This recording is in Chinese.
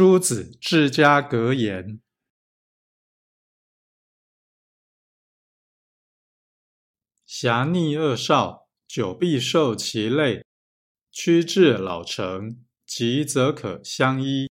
朱子治家格言。侠逆恶少，久必受其累；趋至老成，急则可相依。